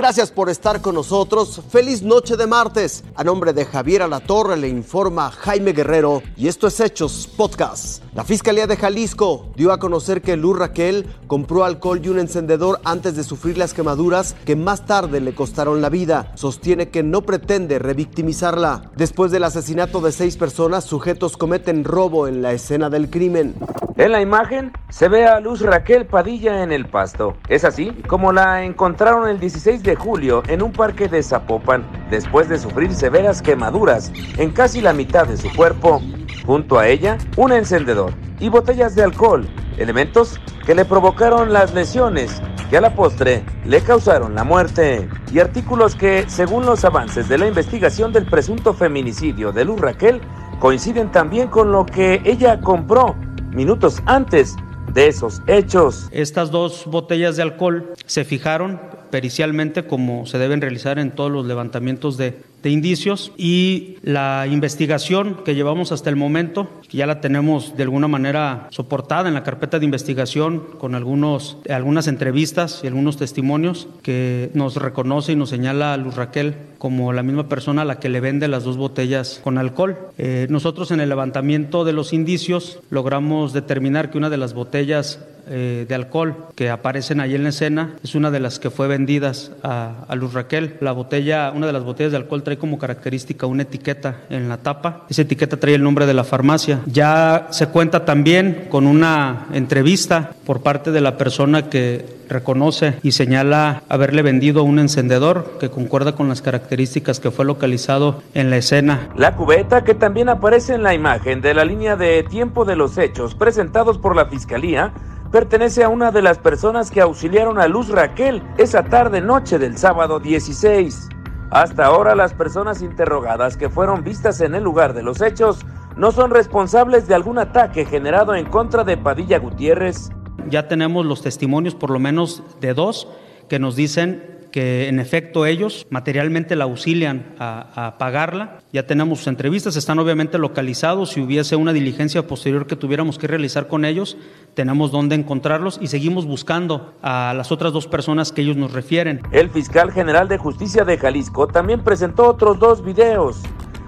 Gracias por estar con nosotros. Feliz noche de martes. A nombre de Javier Alatorre le informa Jaime Guerrero y esto es Hechos Podcast. La Fiscalía de Jalisco dio a conocer que Luz Raquel compró alcohol y un encendedor antes de sufrir las quemaduras que más tarde le costaron la vida. Sostiene que no pretende revictimizarla. Después del asesinato de seis personas, sujetos cometen robo en la escena del crimen. En la imagen se ve a Luz Raquel Padilla en el pasto. Es así como la encontraron el 16 de julio en un parque de Zapopan, después de sufrir severas quemaduras en casi la mitad de su cuerpo. Junto a ella, un encendedor y botellas de alcohol, elementos que le provocaron las lesiones que a la postre le causaron la muerte, y artículos que, según los avances de la investigación del presunto feminicidio de Luz Raquel, coinciden también con lo que ella compró minutos antes de esos hechos. Estas dos botellas de alcohol se fijaron pericialmente como se deben realizar en todos los levantamientos de, de indicios y la investigación que llevamos hasta el momento, que ya la tenemos de alguna manera soportada en la carpeta de investigación con algunos, algunas entrevistas y algunos testimonios que nos reconoce y nos señala a Luz Raquel como la misma persona a la que le vende las dos botellas con alcohol. Eh, nosotros en el levantamiento de los indicios logramos determinar que una de las botellas eh, de alcohol que aparecen ahí en la escena es una de las que fue vendidas a, a, Luz Raquel. La botella, una de las botellas de alcohol trae como característica una etiqueta en la tapa. Esa etiqueta trae el nombre de la farmacia. Ya se cuenta también con una entrevista por parte de la persona que reconoce y señala haberle vendido un encendedor que concuerda con las características que fue localizado en la escena. La cubeta que también aparece en la imagen de la línea de tiempo de los hechos presentados por la Fiscalía pertenece a una de las personas que auxiliaron a Luz Raquel esa tarde noche del sábado 16. Hasta ahora las personas interrogadas que fueron vistas en el lugar de los hechos no son responsables de algún ataque generado en contra de Padilla Gutiérrez. Ya tenemos los testimonios por lo menos de dos que nos dicen que en efecto ellos materialmente la auxilian a, a, pagarla. Ya tenemos sus entrevistas, están obviamente localizados. Si hubiese una diligencia posterior que tuviéramos que realizar con ellos, tenemos dónde encontrarlos y seguimos buscando a las otras dos personas que ellos nos refieren. El fiscal general de justicia de Jalisco también presentó otros dos videos.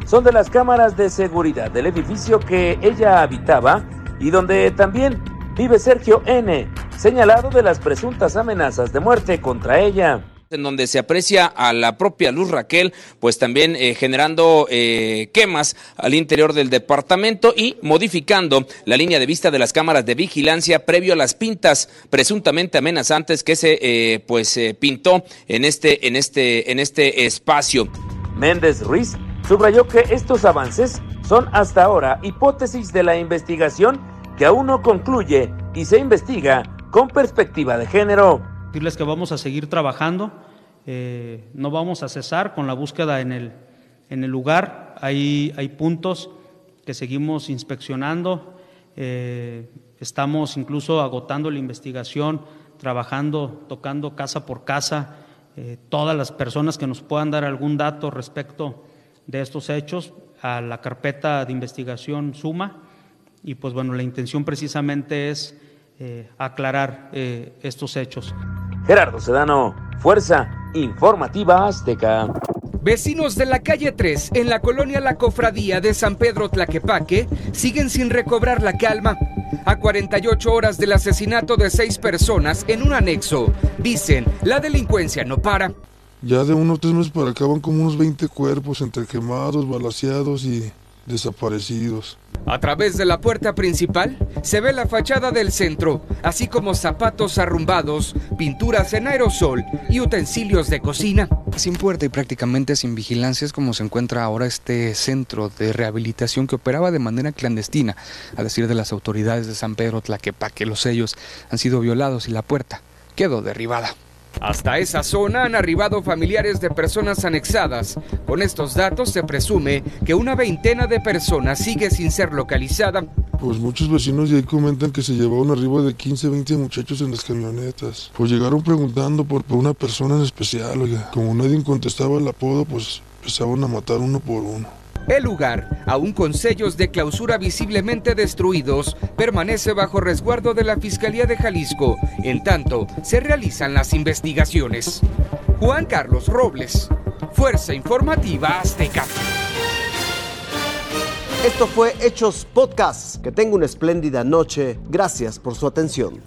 Son de las cámaras de seguridad del edificio que ella habitaba y donde también vive Sergio N., señalado de las presuntas amenazas de muerte contra ella en donde se aprecia a la propia Luz Raquel, pues también eh, generando eh, quemas al interior del departamento y modificando la línea de vista de las cámaras de vigilancia previo a las pintas presuntamente amenazantes que se eh, pues pintó en este en este en este espacio. Méndez Ruiz subrayó que estos avances son hasta ahora hipótesis de la investigación que aún no concluye y se investiga con perspectiva de género decirles que vamos a seguir trabajando, eh, no vamos a cesar con la búsqueda en el, en el lugar, hay, hay puntos que seguimos inspeccionando, eh, estamos incluso agotando la investigación, trabajando, tocando casa por casa, eh, todas las personas que nos puedan dar algún dato respecto de estos hechos a la carpeta de investigación suma y pues bueno, la intención precisamente es eh, aclarar estos hechos. Gerardo Sedano, Fuerza Informativa Azteca. Vecinos de la calle 3, en la colonia La Cofradía de San Pedro Tlaquepaque, siguen sin recobrar la calma. A 48 horas del asesinato de seis personas en un anexo, dicen, la delincuencia no para. Ya de unos tres meses para acá van como unos 20 cuerpos entre quemados, balaseados y desaparecidos. A través de la puerta principal se ve la fachada del centro, así como zapatos arrumbados, pinturas en aerosol y utensilios de cocina. Sin puerta y prácticamente sin vigilancia es como se encuentra ahora este centro de rehabilitación que operaba de manera clandestina, a decir de las autoridades de San Pedro Tlaquepaque. Los sellos han sido violados y la puerta quedó derribada. Hasta esa zona han arribado familiares de personas anexadas. Con estos datos se presume que una veintena de personas sigue sin ser localizada. Pues muchos vecinos de ahí comentan que se llevaron arriba de 15, 20 muchachos en las camionetas. Pues llegaron preguntando por, por una persona en especial, oiga. Como nadie contestaba el apodo, pues empezaban a matar uno por uno. El lugar, aún con sellos de clausura visiblemente destruidos, permanece bajo resguardo de la Fiscalía de Jalisco, en tanto se realizan las investigaciones. Juan Carlos Robles, Fuerza Informativa Azteca. Esto fue Hechos Podcast. Que tenga una espléndida noche. Gracias por su atención.